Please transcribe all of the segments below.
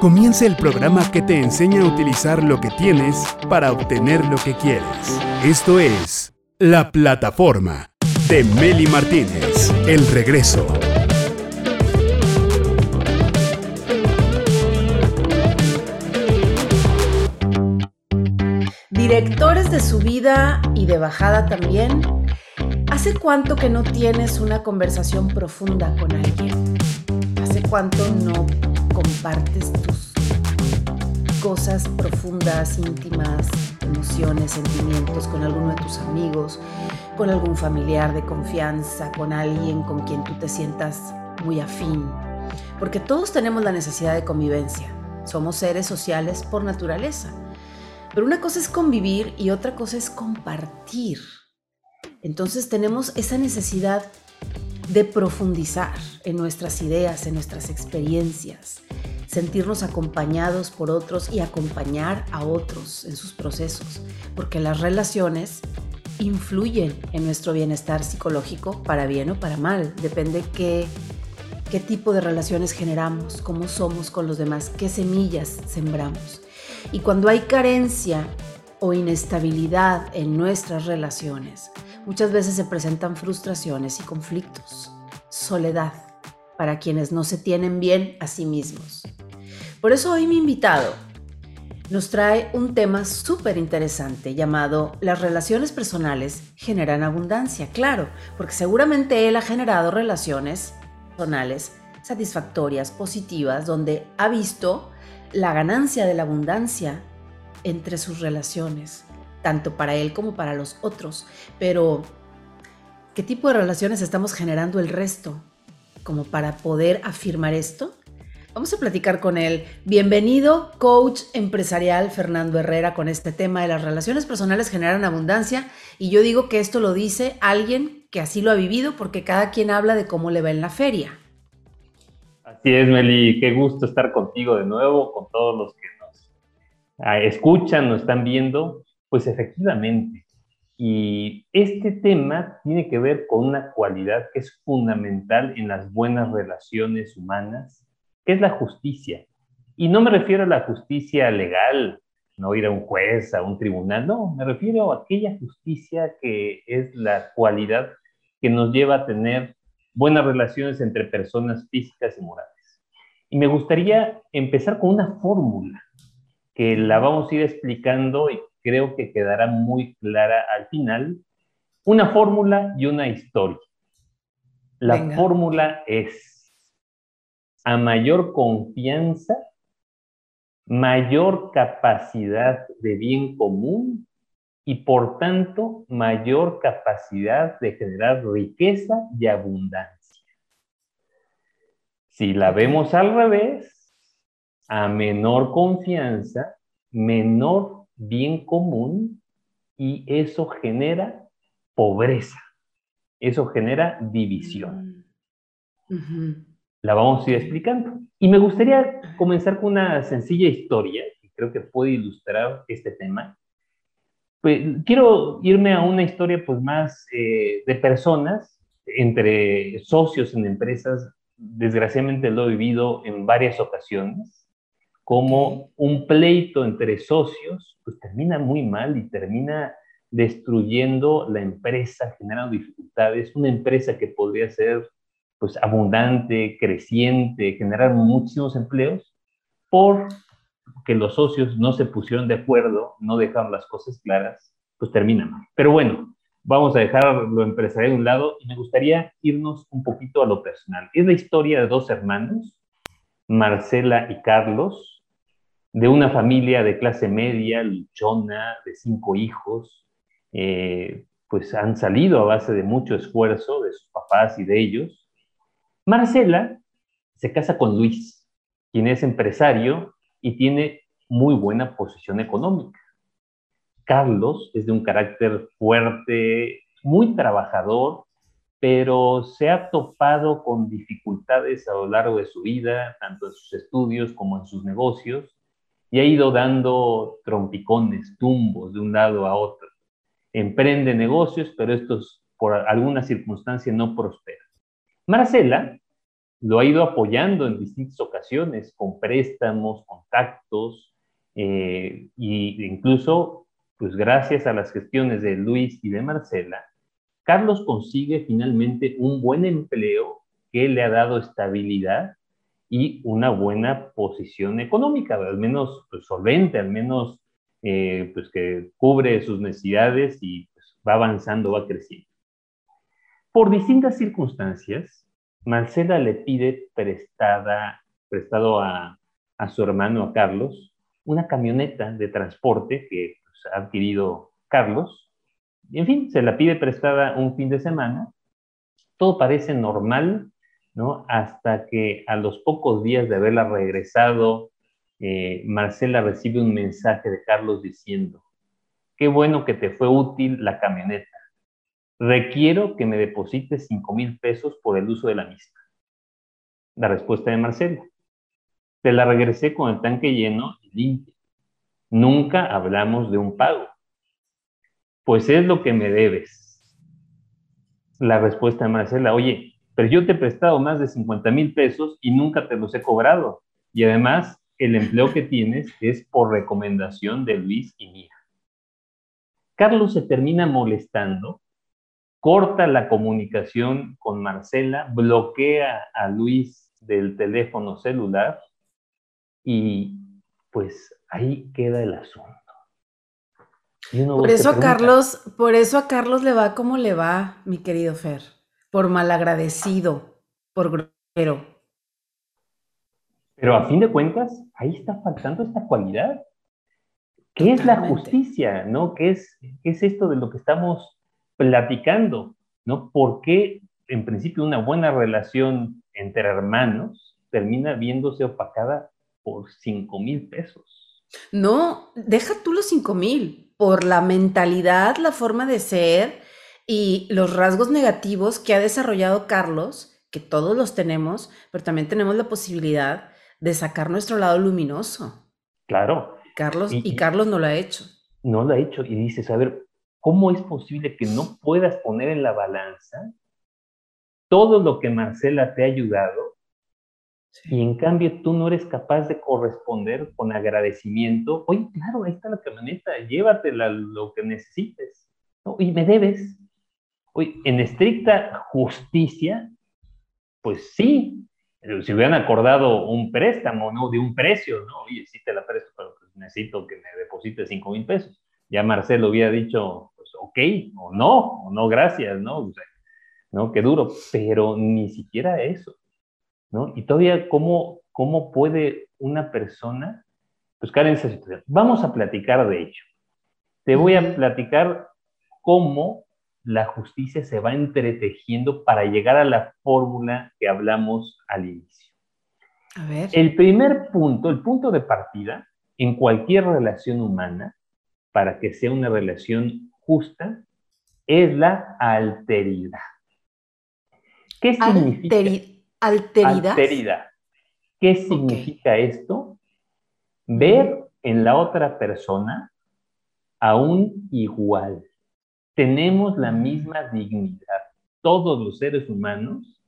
Comienza el programa que te enseña a utilizar lo que tienes para obtener lo que quieres. Esto es La Plataforma de Meli Martínez. El regreso. Directores de subida y de bajada también. ¿Hace cuánto que no tienes una conversación profunda con alguien? ¿Hace cuánto no compartes tus cosas profundas, íntimas, emociones, sentimientos con alguno de tus amigos, con algún familiar de confianza, con alguien con quien tú te sientas muy afín? Porque todos tenemos la necesidad de convivencia. Somos seres sociales por naturaleza. Pero una cosa es convivir y otra cosa es compartir. Entonces tenemos esa necesidad de profundizar en nuestras ideas, en nuestras experiencias, sentirnos acompañados por otros y acompañar a otros en sus procesos, porque las relaciones influyen en nuestro bienestar psicológico para bien o para mal, depende qué, qué tipo de relaciones generamos, cómo somos con los demás, qué semillas sembramos. Y cuando hay carencia o inestabilidad en nuestras relaciones, muchas veces se presentan frustraciones y conflictos, soledad para quienes no se tienen bien a sí mismos. Por eso hoy mi invitado nos trae un tema súper interesante llamado Las relaciones personales generan abundancia. Claro, porque seguramente él ha generado relaciones personales satisfactorias, positivas, donde ha visto la ganancia de la abundancia entre sus relaciones, tanto para él como para los otros. Pero, ¿qué tipo de relaciones estamos generando el resto como para poder afirmar esto? Vamos a platicar con él. Bienvenido, coach empresarial Fernando Herrera, con este tema de las relaciones personales generan abundancia. Y yo digo que esto lo dice alguien que así lo ha vivido porque cada quien habla de cómo le va en la feria. Así es, Meli, qué gusto estar contigo de nuevo, con todos los que nos ah, escuchan, nos están viendo. Pues efectivamente, y este tema tiene que ver con una cualidad que es fundamental en las buenas relaciones humanas, que es la justicia. Y no me refiero a la justicia legal, no ir a un juez, a un tribunal, no, me refiero a aquella justicia que es la cualidad que nos lleva a tener buenas relaciones entre personas físicas y morales. Y me gustaría empezar con una fórmula que la vamos a ir explicando y creo que quedará muy clara al final. Una fórmula y una historia. La fórmula es, a mayor confianza, mayor capacidad de bien común y por tanto mayor capacidad de generar riqueza y abundancia. Si la vemos al revés, a menor confianza, menor bien común y eso genera pobreza, eso genera división. Mm. La vamos a ir explicando. Y me gustaría comenzar con una sencilla historia que creo que puede ilustrar este tema pues, quiero irme a una historia pues más eh, de personas, entre socios en empresas, desgraciadamente lo he vivido en varias ocasiones, como un pleito entre socios pues termina muy mal y termina destruyendo la empresa, generando dificultades, una empresa que podría ser pues abundante, creciente, generar muchísimos empleos, por que los socios no se pusieron de acuerdo, no dejaron las cosas claras, pues termina mal. Pero bueno, vamos a dejar lo empresarial de un lado y me gustaría irnos un poquito a lo personal. Es la historia de dos hermanos, Marcela y Carlos, de una familia de clase media, luchona, de cinco hijos, eh, pues han salido a base de mucho esfuerzo de sus papás y de ellos. Marcela se casa con Luis, quien es empresario y tiene muy buena posición económica. Carlos es de un carácter fuerte, muy trabajador, pero se ha topado con dificultades a lo largo de su vida, tanto en sus estudios como en sus negocios, y ha ido dando trompicones, tumbos de un lado a otro. Emprende negocios, pero estos por alguna circunstancia no prosperan. Marcela lo ha ido apoyando en distintas ocasiones con préstamos, contactos, e incluso, pues gracias a las gestiones de Luis y de Marcela, Carlos consigue finalmente un buen empleo que le ha dado estabilidad y una buena posición económica, al menos pues, solvente, al menos eh, pues que cubre sus necesidades y pues, va avanzando, va creciendo. Por distintas circunstancias, Marcela le pide prestada, prestado a, a su hermano, a Carlos, una camioneta de transporte que pues, ha adquirido Carlos. En fin, se la pide prestada un fin de semana. Todo parece normal Hasta que a los pocos días de haberla regresado, eh, Marcela recibe un mensaje de Carlos diciendo, qué bueno que te fue útil la camioneta. Requiero que me deposites 5 mil pesos por el uso de la misma. La respuesta de Marcela. Te la regresé con el tanque lleno y limpio. Nunca hablamos de un pago. Pues es lo que me debes. La respuesta de Marcela, oye, pero yo te he prestado más de 50 mil pesos y nunca te los he cobrado. Y además, el empleo que tienes es por recomendación de Luis y mía. Carlos se termina molestando, corta la comunicación con Marcela, bloquea a Luis del teléfono celular y pues ahí queda el asunto. Por eso a Carlos, por eso a Carlos le va como le va, mi querido Fer por malagradecido, por grosero. Pero a fin de cuentas, ahí está faltando esta cualidad. ¿Qué es la justicia? ¿no? ¿Qué es, es esto de lo que estamos platicando? ¿no? ¿Por qué, en principio, una buena relación entre hermanos termina viéndose opacada por 5 mil pesos? No, deja tú los 5 mil, por la mentalidad, la forma de ser, y los rasgos negativos que ha desarrollado Carlos, que todos los tenemos, pero también tenemos la posibilidad de sacar nuestro lado luminoso. Claro. Carlos, y, Carlos no lo ha hecho. No lo ha hecho. Y dices, a ver, ¿cómo es posible que no puedas poner en la balanza todo lo que Marcela te ha ayudado y en cambio tú no eres capaz de corresponder con agradecimiento? Oye, claro, ahí está la camioneta, llévatela lo que necesites. Y me debes en estricta justicia, pues sí, si hubieran acordado un préstamo, ¿no? De un precio, ¿no? Oye, sí te la presto, pero pues necesito que me deposite 5 mil pesos. Ya Marcelo hubiera dicho, pues ok, o no, o no, gracias, ¿no? ¿no? Qué duro, pero ni siquiera eso, ¿no? Y todavía, ¿cómo, cómo puede una persona buscar en esa situación? Vamos a platicar de ello. Te voy a platicar cómo la justicia se va entretejiendo para llegar a la fórmula que hablamos al inicio. A ver. El primer punto, el punto de partida en cualquier relación humana, para que sea una relación justa, es la alteridad. ¿Qué significa? alteridad. Alteridad. ¿Qué significa esto? Ver en la otra persona a un igual tenemos la misma dignidad. Todos los seres humanos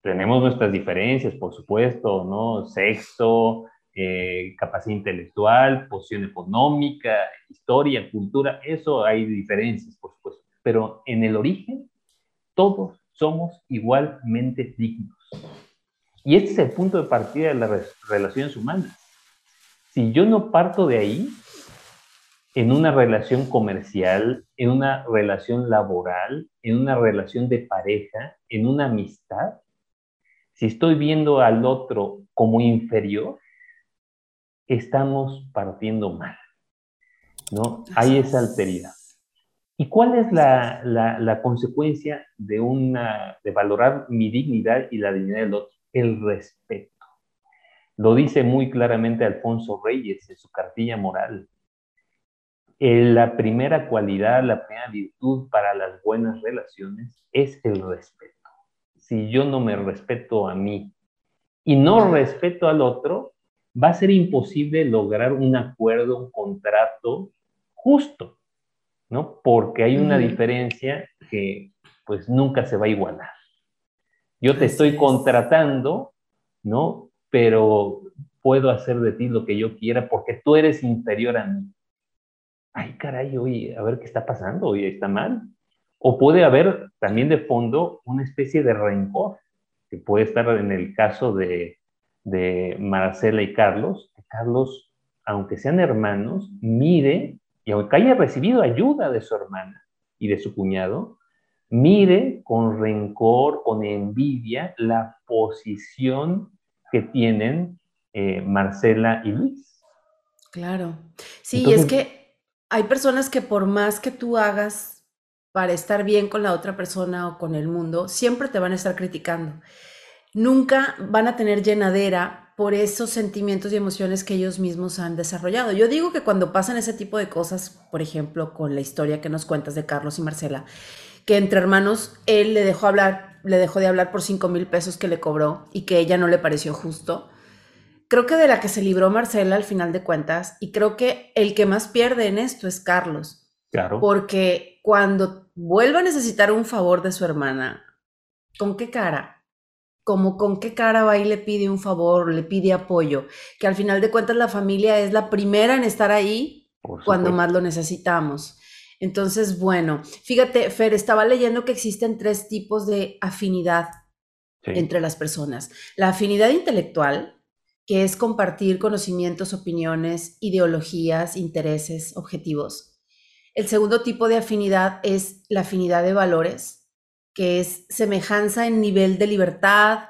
tenemos nuestras diferencias, por supuesto, ¿no? Sexo, eh, capacidad intelectual, posición económica, historia, cultura, eso hay diferencias, por supuesto. Pero en el origen, todos somos igualmente dignos. Y este es el punto de partida de las relaciones humanas. Si yo no parto de ahí, en una relación comercial, en una relación laboral, en una relación de pareja, en una amistad, si estoy viendo al otro como inferior, estamos partiendo mal. ¿no? Hay esa alteridad. ¿Y cuál es la, la, consecuencia de, una, de valorar mi dignidad y la dignidad del otro? El respeto. Lo dice muy claramente Alfonso Reyes en su cartilla moral la primera cualidad, la primera virtud para las buenas relaciones es el respeto. Si yo no me respeto a mí y no respeto al otro, va a ser imposible lograr un acuerdo, un contrato justo, ¿no? Porque hay una diferencia que pues nunca se va a igualar. Yo te estoy contratando, ¿no? Pero puedo hacer de ti lo que yo quiera porque tú eres inferior a mí. Ay, caray, oye, a ver qué está pasando, oye, está mal. O puede haber también de fondo una especie de rencor, que puede estar en el caso de, de Marcela y Carlos. Carlos, aunque sean hermanos, mire, y aunque haya recibido ayuda de su hermana y de su cuñado, mire con rencor, con envidia, la posición que tienen eh, Marcela y Luis. Claro. Sí, es que hay personas que por más que tú hagas para estar bien con la otra persona o con el mundo, siempre te van a estar criticando. Nunca van a tener llenadera por esos sentimientos y emociones que ellos mismos han desarrollado. Yo digo que cuando pasan ese tipo de cosas, por ejemplo, con la historia que nos cuentas de Carlos y Marcela, que entre hermanos él le dejó hablar, le dejó de hablar por 5 mil pesos que le cobró y que ella no le pareció justo. Creo que de la que se libró Marcela al final de cuentas, y creo que el que más pierde en esto es Carlos. Claro. Porque cuando vuelve a necesitar un favor de su hermana, ¿con qué cara? Como con qué cara va y le pide un favor, le pide apoyo, que al final de cuentas la familia es la primera en estar ahí cuando más lo necesitamos. Entonces, bueno, fíjate, Fer, estaba leyendo que existen tres tipos de afinidad entre las personas. La afinidad intelectual, que es compartir conocimientos, opiniones, ideologías, intereses, objetivos. El segundo tipo de afinidad es la afinidad de valores, que es semejanza en nivel de libertad,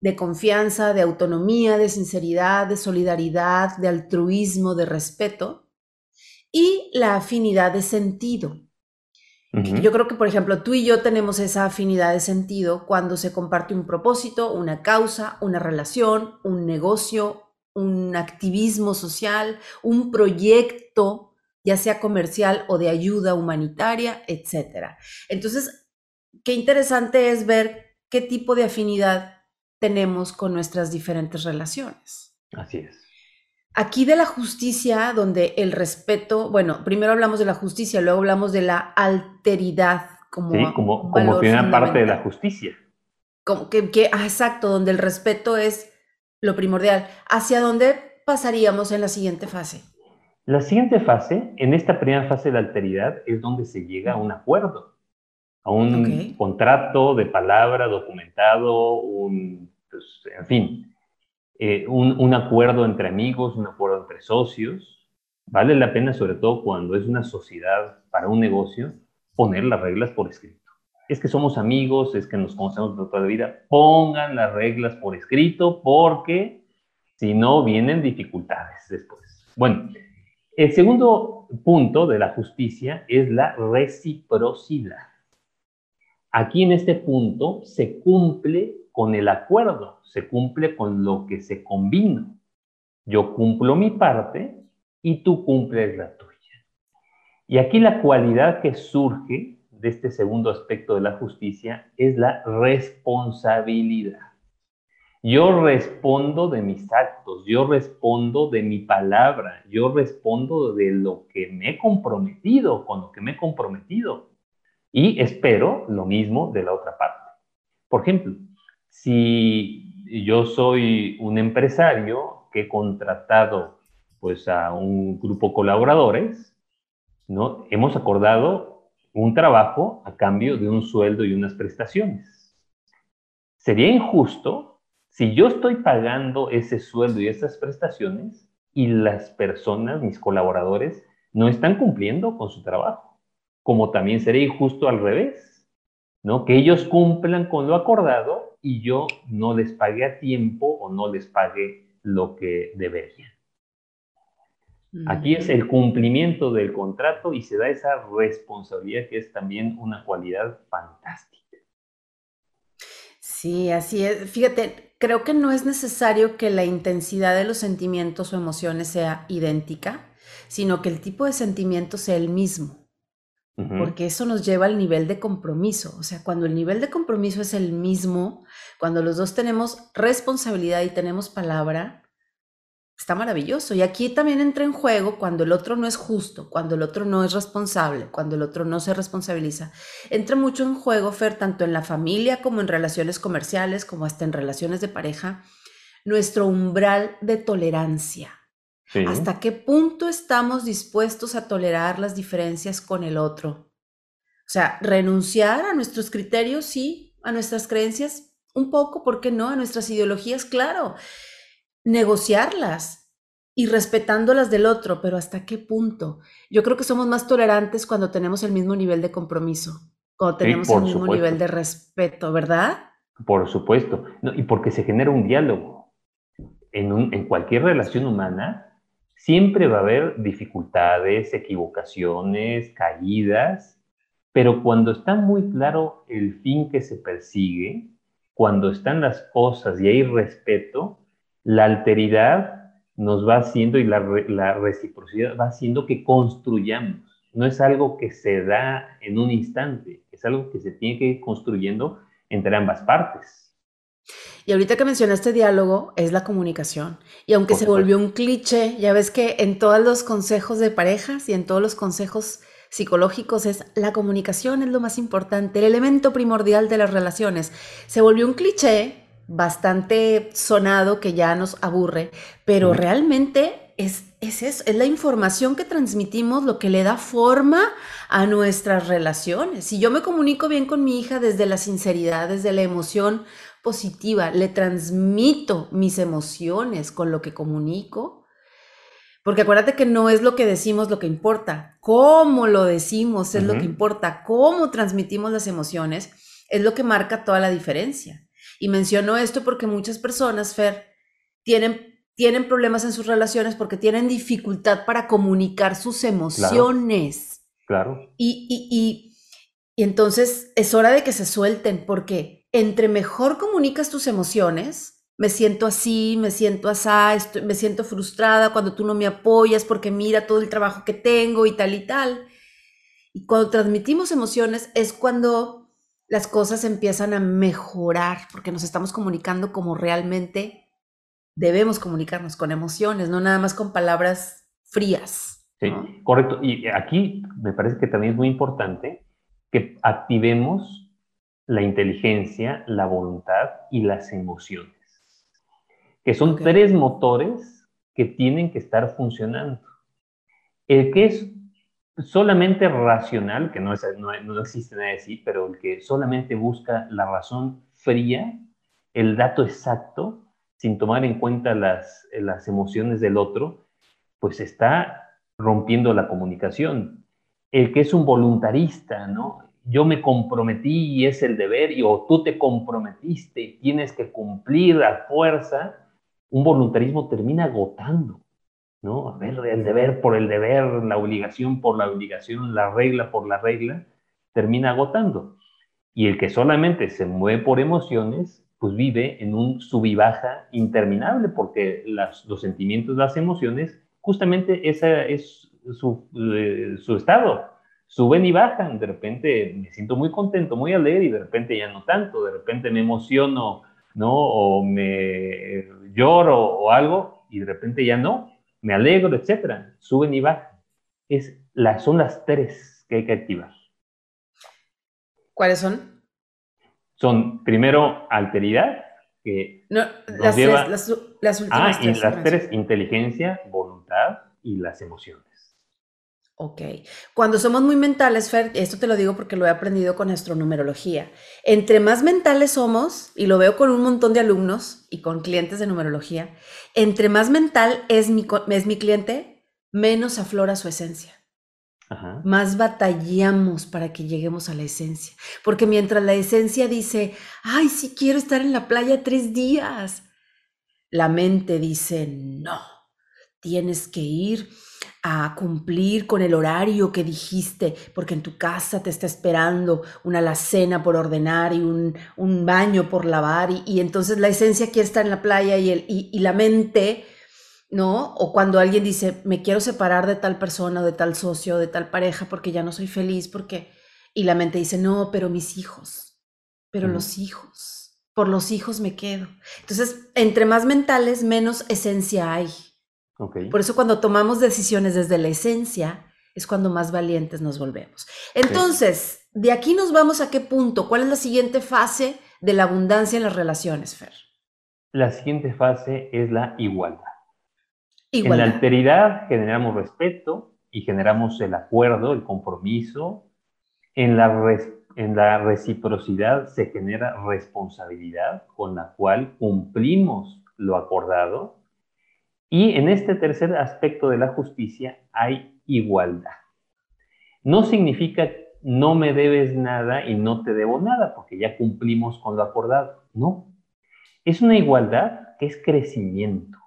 de confianza, de autonomía, de sinceridad, de solidaridad, de altruismo, de respeto. Y la afinidad de sentido. Yo creo que, por ejemplo, tú y yo tenemos esa afinidad de sentido cuando se comparte un propósito, una causa, una relación, un negocio, un activismo social, un proyecto ya sea comercial o de ayuda humanitaria, etc. Entonces, qué interesante es ver qué tipo de afinidad tenemos con nuestras diferentes relaciones. Así es. Aquí de la justicia, donde el respeto, bueno, primero hablamos de la justicia, luego hablamos de la alteridad como, sí, como, como primera parte de la justicia. Como que, que ah, exacto, donde el respeto es lo primordial. ¿Hacia dónde pasaríamos en la siguiente fase? La siguiente fase, en esta primera fase de la alteridad, es donde se llega a un acuerdo, a un contrato de palabra documentado, un, pues, en fin, eh, un, un acuerdo entre amigos, un acuerdo entre socios. Vale la pena, sobre todo cuando es una sociedad para un negocio, poner las reglas por escrito. Es que somos amigos, es que nos conocemos de toda la vida. Pongan las reglas por escrito porque si no vienen dificultades después. Bueno, el segundo punto de la justicia es la reciprocidad. Aquí en este punto se cumple con el acuerdo, se cumple con lo que se combina. Yo cumplo mi parte y tú cumples la tuya. Y aquí la cualidad que surge de este segundo aspecto de la justicia es la responsabilidad. Yo respondo de mis actos, yo respondo de mi palabra, yo respondo de lo que me he comprometido, con lo que me he comprometido. Y espero lo mismo de la otra parte. Por ejemplo, si yo soy un empresario que he contratado pues a un grupo colaboradores, ¿no? Hemos acordado un trabajo a cambio de un sueldo y unas prestaciones. Sería injusto si yo estoy pagando ese sueldo y esas prestaciones y las personas, mis colaboradores, no están cumpliendo con su trabajo, como también sería injusto al revés, ¿no? Que ellos cumplan con lo acordado y yo no les pague a tiempo o no les pague lo que deberían. Aquí es el cumplimiento del contrato y se da esa responsabilidad que es también una cualidad fantástica. Sí, así es. Fíjate, creo que no es necesario que la intensidad de los sentimientos o emociones sea idéntica, sino que el tipo de sentimiento sea el mismo. Porque eso nos lleva al nivel de compromiso. O sea, cuando el nivel de compromiso es el mismo, cuando los dos tenemos responsabilidad y tenemos palabra, Está maravilloso. Y aquí también entra en juego cuando el otro no es justo, cuando el otro no es responsable, cuando el otro no se responsabiliza. Entra mucho en juego, Fer, tanto en la familia como en relaciones comerciales, como hasta en relaciones de pareja, nuestro umbral de tolerancia. ¿Hasta qué punto estamos dispuestos a tolerar las diferencias con el otro? O sea, renunciar a nuestros criterios, sí, a nuestras creencias, un poco, ¿por qué no? A nuestras ideologías, claro negociarlas y respetando las del otro, pero ¿hasta qué punto? Yo creo que somos más tolerantes cuando tenemos el mismo nivel de compromiso, cuando tenemos el mismo nivel de respeto, ¿verdad? Por supuesto, y porque se genera un diálogo. En, en cualquier relación humana siempre va a haber dificultades, equivocaciones, caídas, pero cuando está muy claro el fin que se persigue, cuando están las cosas y hay respeto, la alteridad nos va haciendo y la, reciprocidad va haciendo que construyamos. No es algo que se da en un instante, es algo que se tiene que ir construyendo entre ambas partes. Y ahorita que mencionaste diálogo, es la comunicación. Y aunque se volvió un cliché, ya ves que en todos los consejos de parejas y en todos los consejos psicológicos es la comunicación es lo más importante, el elemento primordial de las relaciones. Se volvió un cliché bastante sonado que ya nos aburre, pero realmente es, es eso, es la información que transmitimos lo que le da forma a nuestras relaciones. Si yo me comunico bien con mi hija desde la sinceridad, desde la emoción positiva, le transmito mis emociones con lo que comunico, porque acuérdate que no es lo que decimos lo que importa, cómo lo decimos es lo que importa, cómo transmitimos las emociones es lo que marca toda la diferencia. Y menciono esto porque muchas personas, Fer, tienen, tienen problemas en sus relaciones porque tienen dificultad para comunicar sus emociones. Claro. Y, entonces es hora de que se suelten porque entre mejor comunicas tus emociones, me siento así, me siento así, me siento frustrada cuando tú no me apoyas porque mira todo el trabajo que tengo y tal y tal. Y cuando transmitimos emociones es cuando las cosas empiezan a mejorar porque nos estamos comunicando como realmente debemos comunicarnos con emociones, no nada más con palabras frías. Sí, correcto. Y aquí me parece que también es muy importante que activemos la inteligencia, la voluntad y las emociones, que son tres motores que tienen que estar funcionando. El que es solamente racional, que no, es, no, existe nada de sí, pero el que solamente busca la razón fría, el dato exacto, sin tomar en cuenta las, las emociones del otro, pues está rompiendo la comunicación. El que es un voluntarista, ¿no? Yo me comprometí y es el deber, y, o tú te comprometiste y tienes que cumplir a fuerza, un voluntarismo termina agotando. ¿no? A ver, el deber por el deber, la obligación por la obligación, la regla por la regla, termina agotando. Y el que solamente se mueve por emociones, pues vive en un sub y baja interminable, porque los sentimientos, las emociones, justamente ese es su, eh, su estado. Suben y bajan, de repente me siento muy contento, muy alegre y de repente ya no tanto, de repente me emociono, ¿no? O me lloro o algo y de repente ya no me alegro, etcétera, suben y bajan. Es, las, son las tres que hay que activar. ¿Cuáles son? Son, primero, alteridad, que no, las, las, las, últimas ah, y las tres, inteligencia, voluntad y las emociones. Ok. Cuando somos muy mentales, Fer, esto te lo digo porque lo he aprendido con astronumerología. Entre más mentales somos, y lo veo con un montón de alumnos y con clientes de numerología, entre más mental es mi, es mi cliente, menos aflora su esencia. Más batallamos para que lleguemos a la esencia. Porque mientras la esencia dice, ay, sí quiero estar en la playa tres días, la mente dice, no, tienes que ir a cumplir con el horario que dijiste, porque en tu casa te está esperando una alacena por ordenar y un, baño por lavar, y, entonces la esencia quiere estar en la playa y, el, y, la mente, ¿no? O cuando alguien dice, me quiero separar de tal persona de tal socio de tal pareja porque ya no soy feliz, porque... Y la mente dice, no, pero mis hijos, pero los hijos, por los hijos me quedo. Entonces, entre más mentales, menos esencia hay Por eso cuando tomamos decisiones desde la esencia, es cuando más valientes nos volvemos. Entonces, de aquí nos vamos a qué punto, cuál es la siguiente fase de la abundancia en las relaciones, Fer. La siguiente fase es la igualdad. En la alteridad generamos respeto y generamos el acuerdo, el compromiso. En la, en la reciprocidad se genera responsabilidad con la cual cumplimos lo acordado. Y en este tercer aspecto de la justicia hay igualdad. No significa no me debes nada y no te debo nada, porque ya cumplimos con lo acordado. No. Es una igualdad que es crecimiento.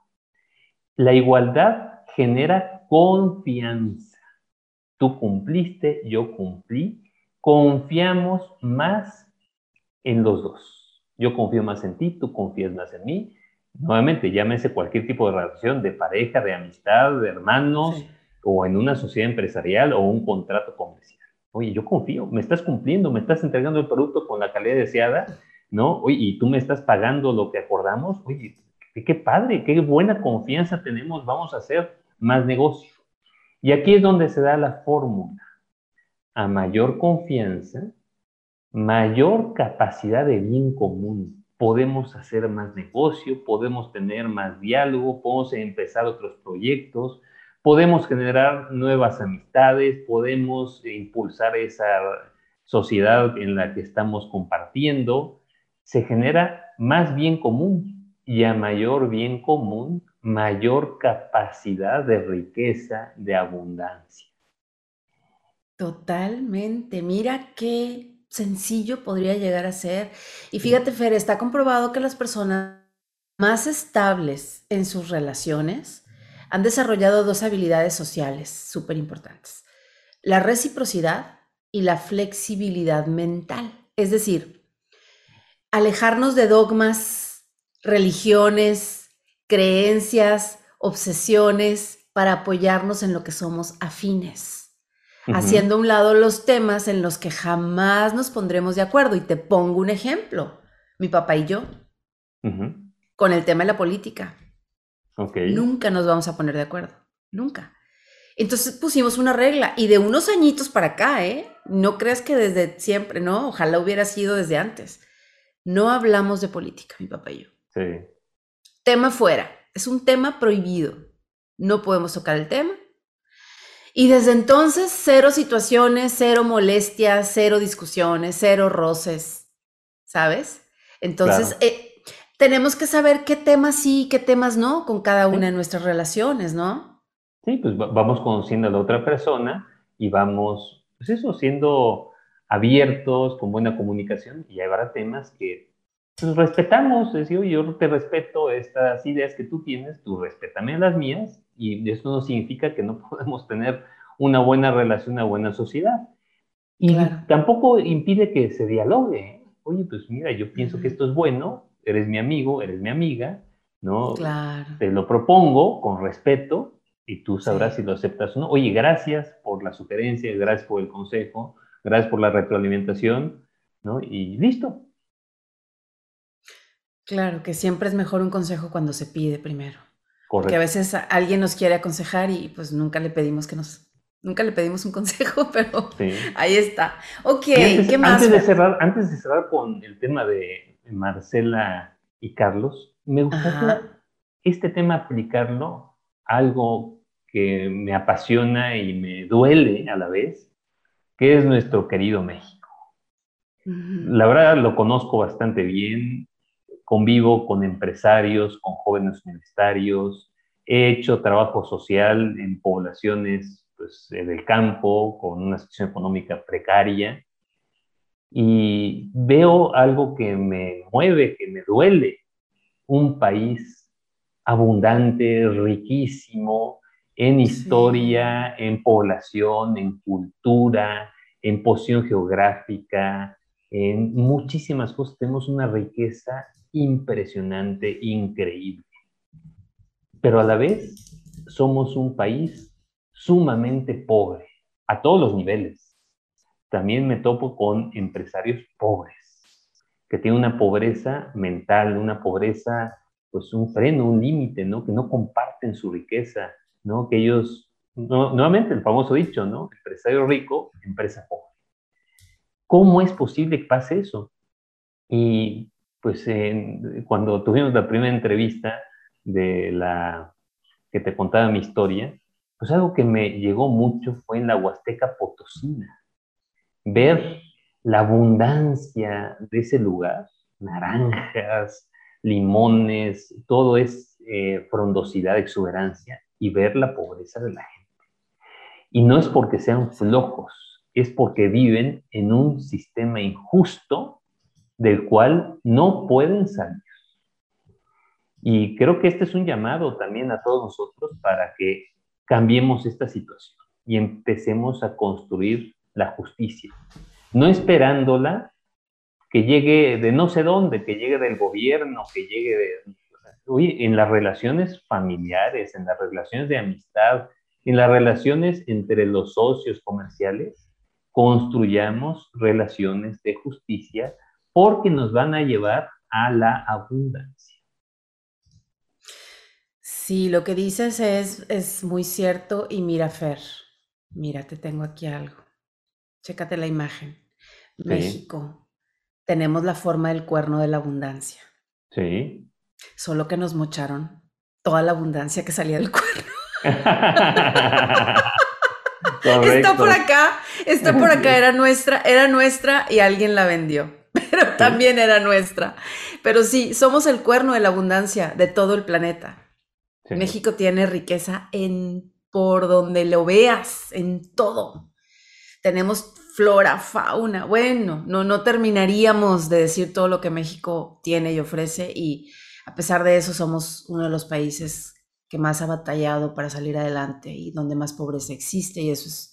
La igualdad genera confianza. Tú cumpliste, yo cumplí. Confiamos más en los dos. Yo confío más en ti, tú confías más en mí. Nuevamente, llámese cualquier tipo de relación, de pareja, de amistad, de hermanos, o en una sociedad empresarial o un contrato comercial. Oye, yo confío, me estás cumpliendo, me estás entregando el producto con la calidad deseada, ¿no? Oye, y tú me estás pagando lo que acordamos. Oye, qué padre, qué buena confianza tenemos, vamos a hacer más negocio. Y aquí es donde se da la fórmula. A mayor confianza, mayor capacidad de bien común. Podemos hacer más negocio, podemos tener más diálogo, podemos empezar otros proyectos, podemos generar nuevas amistades, podemos impulsar esa sociedad en la que estamos compartiendo. Se genera más bien común, y a mayor bien común, mayor capacidad de riqueza, de abundancia. Totalmente. Mira qué sencillo podría llegar a ser. Y fíjate, Fer, está comprobado que las personas más estables en sus relaciones han desarrollado dos habilidades sociales súper importantes. La reciprocidad y la flexibilidad mental. Es decir, alejarnos de dogmas religiones, creencias, obsesiones para apoyarnos en lo que somos afines, haciendo a un lado los temas en los que jamás nos pondremos de acuerdo. Y te pongo un ejemplo, mi papá y yo, con el tema de la política. Nunca nos vamos a poner de acuerdo, nunca. Entonces pusimos una regla y de unos añitos para acá, ¿eh? No creas que desde siempre, no, ojalá hubiera sido desde antes. No hablamos de política, mi papá y yo. Sí. Tema fuera. Es un tema prohibido. No podemos tocar el tema. Y desde entonces, cero situaciones, cero molestias, cero discusiones, cero roces, ¿sabes? Entonces, eh, tenemos que saber qué temas sí y qué temas no con cada una de nuestras relaciones, ¿no? Sí, pues vamos conociendo a la otra persona y vamos, pues eso, siendo abiertos, con buena comunicación, y habrá temas que pues respetamos, es decir, yo te respeto estas ideas que tú tienes, tú respétame las mías, y eso no significa que no podemos tener una buena relación, una buena sociedad. Y tampoco impide que se dialogue. Oye, pues mira, yo pienso que esto es bueno, eres mi amigo, eres mi amiga, ¿no? Claro. Te lo propongo con respeto y tú sabrás si lo aceptas o no. Oye, gracias por la sugerencia, gracias por el consejo, gracias por la retroalimentación, ¿no? Y listo, Claro, que siempre es mejor un consejo cuando se pide primero. Porque a veces alguien nos quiere aconsejar y pues nunca le pedimos que nos, nunca le pedimos un consejo, pero ahí está. Ok, ¿qué más? Antes de, cerrar, antes de cerrar con el tema de Marcela y Carlos, me gustaría este tema aplicarlo a algo que me apasiona y me duele a la vez, que es nuestro querido México. La verdad lo conozco bastante bien, convivo con empresarios, con jóvenes universitarios, he hecho trabajo social en poblaciones pues, del campo con una situación económica precaria y veo algo que me mueve, que me duele, un país abundante, riquísimo en historia, en población, en cultura, en posición geográfica, en muchísimas cosas. Tenemos una riqueza impresionante, increíble. Pero a la vez somos un país sumamente pobre, a todos los niveles. También me topo con empresarios pobres, que tienen una pobreza mental, una pobreza pues un freno, un límite, ¿no? Que no comparten su riqueza, ¿no? Que ellos, nuevamente el famoso dicho, ¿no? Empresario rico, empresa pobre. ¿Cómo es posible que pase eso? Y pues cuando tuvimos la primera entrevista de la que te contaba mi historia, pues algo que me llegó mucho fue en la Huasteca Potosina. Ver la abundancia de ese lugar, naranjas, limones, todo es eh, frondosidad, exuberancia, y ver la pobreza de la gente. Y no es porque sean flojos, es porque viven en un sistema injusto del cual no pueden salir. Y creo que este es un llamado también a todos nosotros para que cambiemos esta situación y empecemos a construir la justicia, no esperándola que llegue de no sé dónde, que llegue del gobierno, que llegue de... Oye, en las relaciones familiares, en las relaciones de amistad, en las relaciones entre los socios comerciales, construyamos relaciones de justicia porque nos van a llevar a la abundancia. Sí, lo que dices es, es muy cierto y mira, Fer, mira, te tengo aquí algo. Chécate la imagen. México, tenemos la forma del cuerno de la abundancia. Sí. Solo que nos mocharon toda la abundancia que salía del cuerno. está por acá, está por acá, era nuestra, era nuestra y alguien la vendió, también era nuestra. Pero sí, somos el cuerno de la abundancia de todo el planeta. México tiene riqueza en por donde lo veas, en todo. Tenemos flora, fauna. Bueno, no, no terminaríamos de decir todo lo que México tiene y ofrece y a pesar de eso somos uno de los países que más ha batallado para salir adelante y donde más pobreza existe y eso es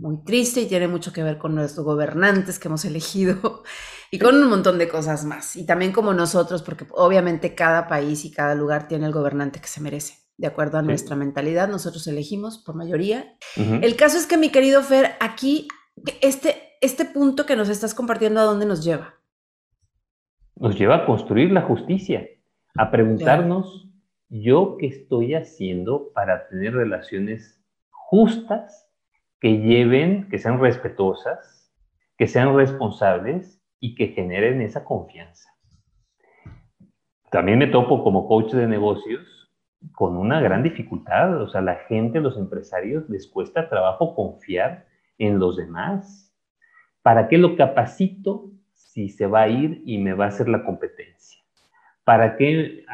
muy triste y tiene mucho que ver con nuestros gobernantes que hemos elegido y con un montón de cosas más. Y también como nosotros, porque obviamente cada país y cada lugar tiene el gobernante que se merece, de acuerdo a nuestra mentalidad. Nosotros elegimos por mayoría. El caso es que, mi querido Fer, aquí, este, este punto que nos estás compartiendo, ¿a dónde nos lleva? Nos lleva a construir la justicia, a preguntarnos, ¿yo qué estoy haciendo para tener relaciones justas que lleven, que sean respetuosas, que sean responsables y que generen esa confianza. También me topo como coach de negocios con una gran dificultad. O sea, la gente, los empresarios, les cuesta trabajo confiar en los demás. ¿Para qué lo capacito si se va a ir y me va a hacer la competencia? ¿Para qué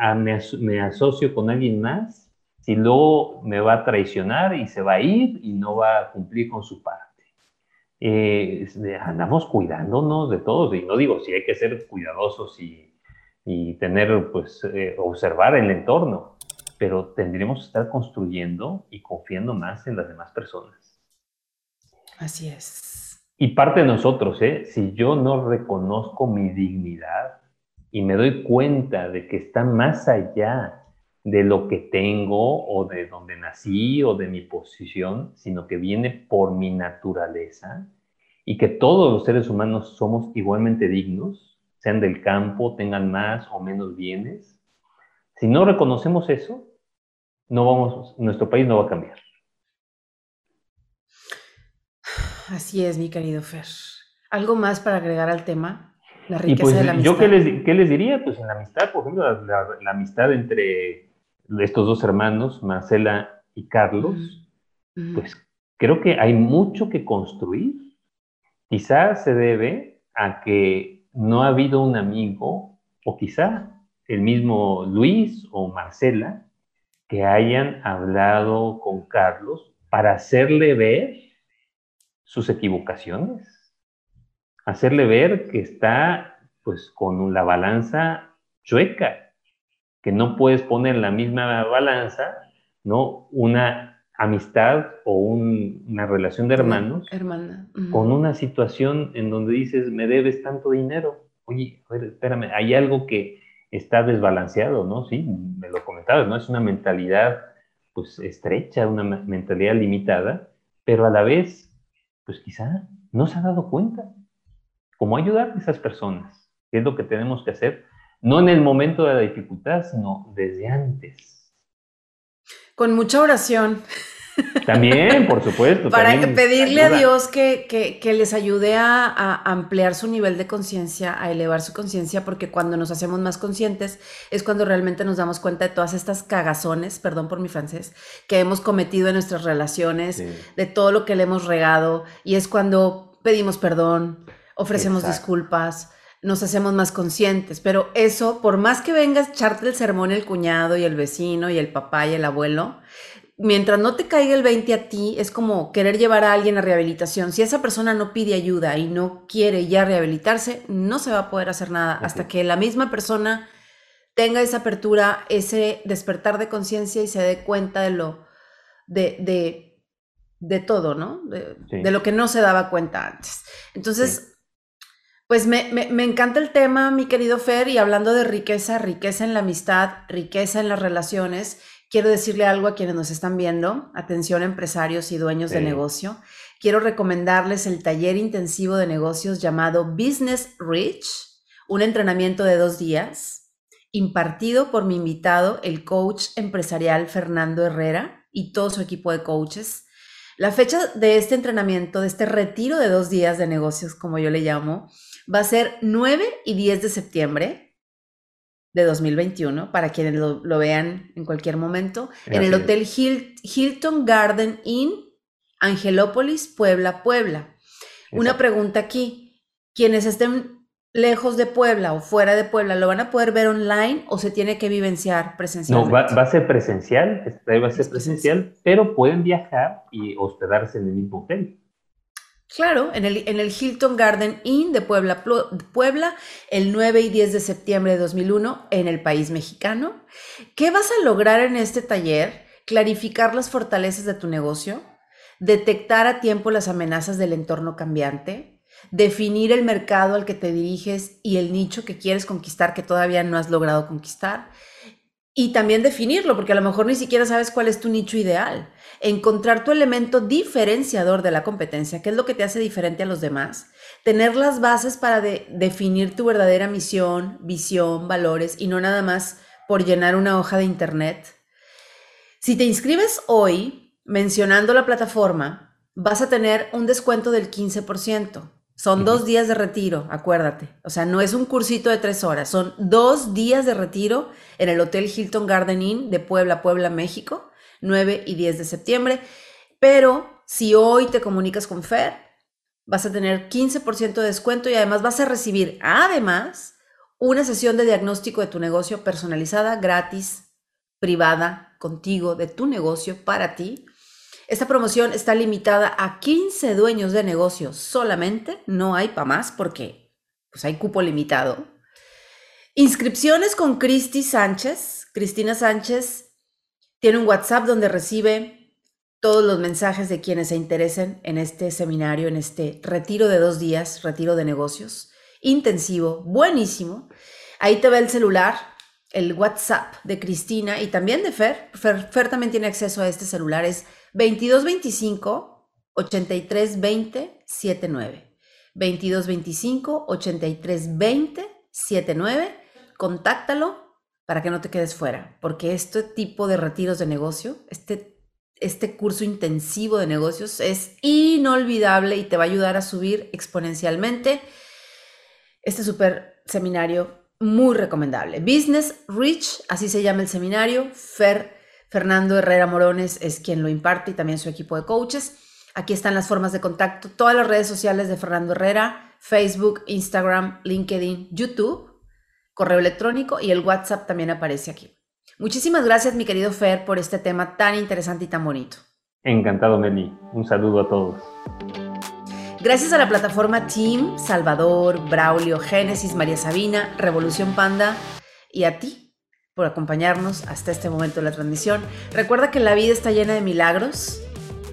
me, asocio con alguien más si luego me va a traicionar y se va a ir y no va a cumplir con su parte? eh, andamos cuidándonos de todos. Y no digo si hay que ser cuidadosos y, y tener, pues, eh, observar el entorno, pero tendríamos que estar construyendo y confiando más en las demás personas. Así es. Y parte de nosotros, ¿eh? si yo no reconozco mi dignidad y me doy cuenta de que está más allá de lo que tengo o de donde nací o de mi posición, sino que viene por mi naturaleza y que todos los seres humanos somos igualmente dignos, sean del campo, tengan más o menos bienes. Si no reconocemos eso, no vamos, nuestro país no va a cambiar. Así es, mi querido Fer. ¿Algo más para agregar al tema? La riqueza pues, de la amistad. ¿Yo qué les, qué les, diría? Pues en la amistad, por ejemplo, la amistad entre estos dos hermanos, Marcela y Carlos, pues creo que hay mucho que construir. Quizás se debe a que no ha habido un amigo, o quizá el mismo Luis o Marcela, que hayan hablado con Carlos para hacerle ver sus equivocaciones, hacerle ver que está pues con la balanza chueca, que no puedes poner en la misma balanza, ¿no? Una amistad o una relación de hermanos Hermana. con una situación en donde dices, me debes tanto dinero. Oye, a ver, espérame, hay algo que está desbalanceado, ¿no? Sí, me lo comentabas, ¿no? Es una mentalidad, pues, estrecha, una mentalidad limitada, pero a la vez, pues quizá no se ha dado cuenta. ¿Cómo ayudar a esas personas? ¿Qué es lo que tenemos que hacer? No en el momento de la dificultad, sino desde antes. Con mucha oración. También, por supuesto. Para pedirle a Dios que, les ayude a, ampliar su nivel de conciencia, a elevar su conciencia, porque cuando nos hacemos más conscientes es cuando realmente nos damos cuenta de todas estas cagazones, perdón por mi francés, que hemos cometido en nuestras relaciones, de todo lo que le hemos regado, y es cuando pedimos perdón, ofrecemos disculpas, nos hacemos más conscientes, pero eso, por más que venga a echarte el sermón el cuñado y el vecino y el papá y el abuelo, mientras no te caiga el 20 a ti, es como querer llevar a alguien a rehabilitación. Si esa persona no pide ayuda y no quiere ya rehabilitarse, no se va a poder hacer nada hasta que la misma persona tenga esa apertura, ese despertar de conciencia y se dé cuenta de lo, de, de, todo, ¿no? De, lo que no se daba cuenta antes. Entonces, pues me, me, encanta el tema, mi querido Fer, y hablando de riqueza, riqueza en la amistad, riqueza en las relaciones, quiero decirle algo a quienes nos están viendo, atención empresarios y dueños de negocio. Quiero recomendarles el taller intensivo de negocios llamado Business Rich, un entrenamiento de dos días, impartido por mi invitado, el coach empresarial Fernando Herrera y todo su equipo de coaches. La fecha de este entrenamiento, de este retiro de dos días de negocios, como yo le llamo, va a ser 9 y 10 de septiembre de 2021 para quienes lo, vean en cualquier momento, en el Hotel Hilton Garden Inn, Angelópolis, Puebla, Puebla. Una pregunta aquí, quienes estén lejos de Puebla o fuera de Puebla, ¿lo van a poder ver online o se tiene que vivenciar presencialmente? No, va, a ser presencial, va a ser presencial, pero pueden viajar y hospedarse en el mismo hotel. Claro, en el, Hilton Garden Inn de Puebla, Puebla, el 9 y 10 de septiembre de 2001, en el país mexicano. ¿Qué vas a lograr en este taller? Clarificar las fortalezas de tu negocio, detectar a tiempo las amenazas del entorno cambiante, definir el mercado al que te diriges y el nicho que quieres conquistar que todavía no has logrado conquistar, y también definirlo, porque a lo mejor ni siquiera sabes cuál es tu nicho ideal. Encontrar tu elemento diferenciador de la competencia, qué es lo que te hace diferente a los demás. Tener las bases para definir tu verdadera misión, visión, valores y no nada más por llenar una hoja de internet. Si te inscribes hoy mencionando la plataforma, vas a tener un descuento del 15%. Son dos días de retiro, acuérdate. O sea, no es un cursito de tres horas, son dos días de retiro en el Hotel Hilton Garden Inn de Puebla, Puebla, México, 9 y 10 de septiembre. Pero si hoy te comunicas con Fer, vas a tener 15% de descuento y además vas a recibir, además, una sesión de diagnóstico de tu negocio personalizada, gratis, privada, contigo, de tu negocio, para ti esta promoción está limitada a 15 dueños de negocios solamente, no hay para más porque pues hay cupo limitado. Inscripciones con Cristi Sánchez. Cristina Sánchez tiene un WhatsApp donde recibe todos los mensajes de quienes se interesen en este seminario, en este retiro de dos días, retiro de negocios, intensivo, buenísimo. Ahí te ve el celular, el WhatsApp de Cristina y también de Fer. Fer, Fer también tiene acceso a este celular, es 2225 8320 79. 2225 8320 79. Contáctalo para que no te quedes fuera, porque este tipo de retiros de negocio, este, este curso intensivo de negocios es inolvidable y te va a ayudar a subir exponencialmente este super seminario muy recomendable. Business Rich, así se llama el seminario. Fer Fernando Herrera Morones es quien lo imparte y también su equipo de coaches. Aquí están las formas de contacto, todas las redes sociales de Fernando Herrera, Facebook, Instagram, LinkedIn, YouTube, correo electrónico y el WhatsApp también aparece aquí. Muchísimas gracias, mi querido Fer, por este tema tan interesante y tan bonito. Encantado, Meli. Un saludo a todos. Gracias a la plataforma Team, Salvador, Braulio, Génesis, María Sabina, Revolución Panda y a ti por acompañarnos hasta este momento de la transmisión. Recuerda que la vida está llena de milagros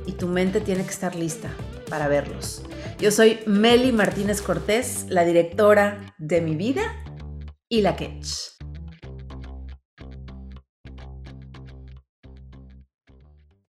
y tu mente tiene que estar lista para verlos. Yo soy Meli Martínez Cortés, la directora de mi vida y la Ketch.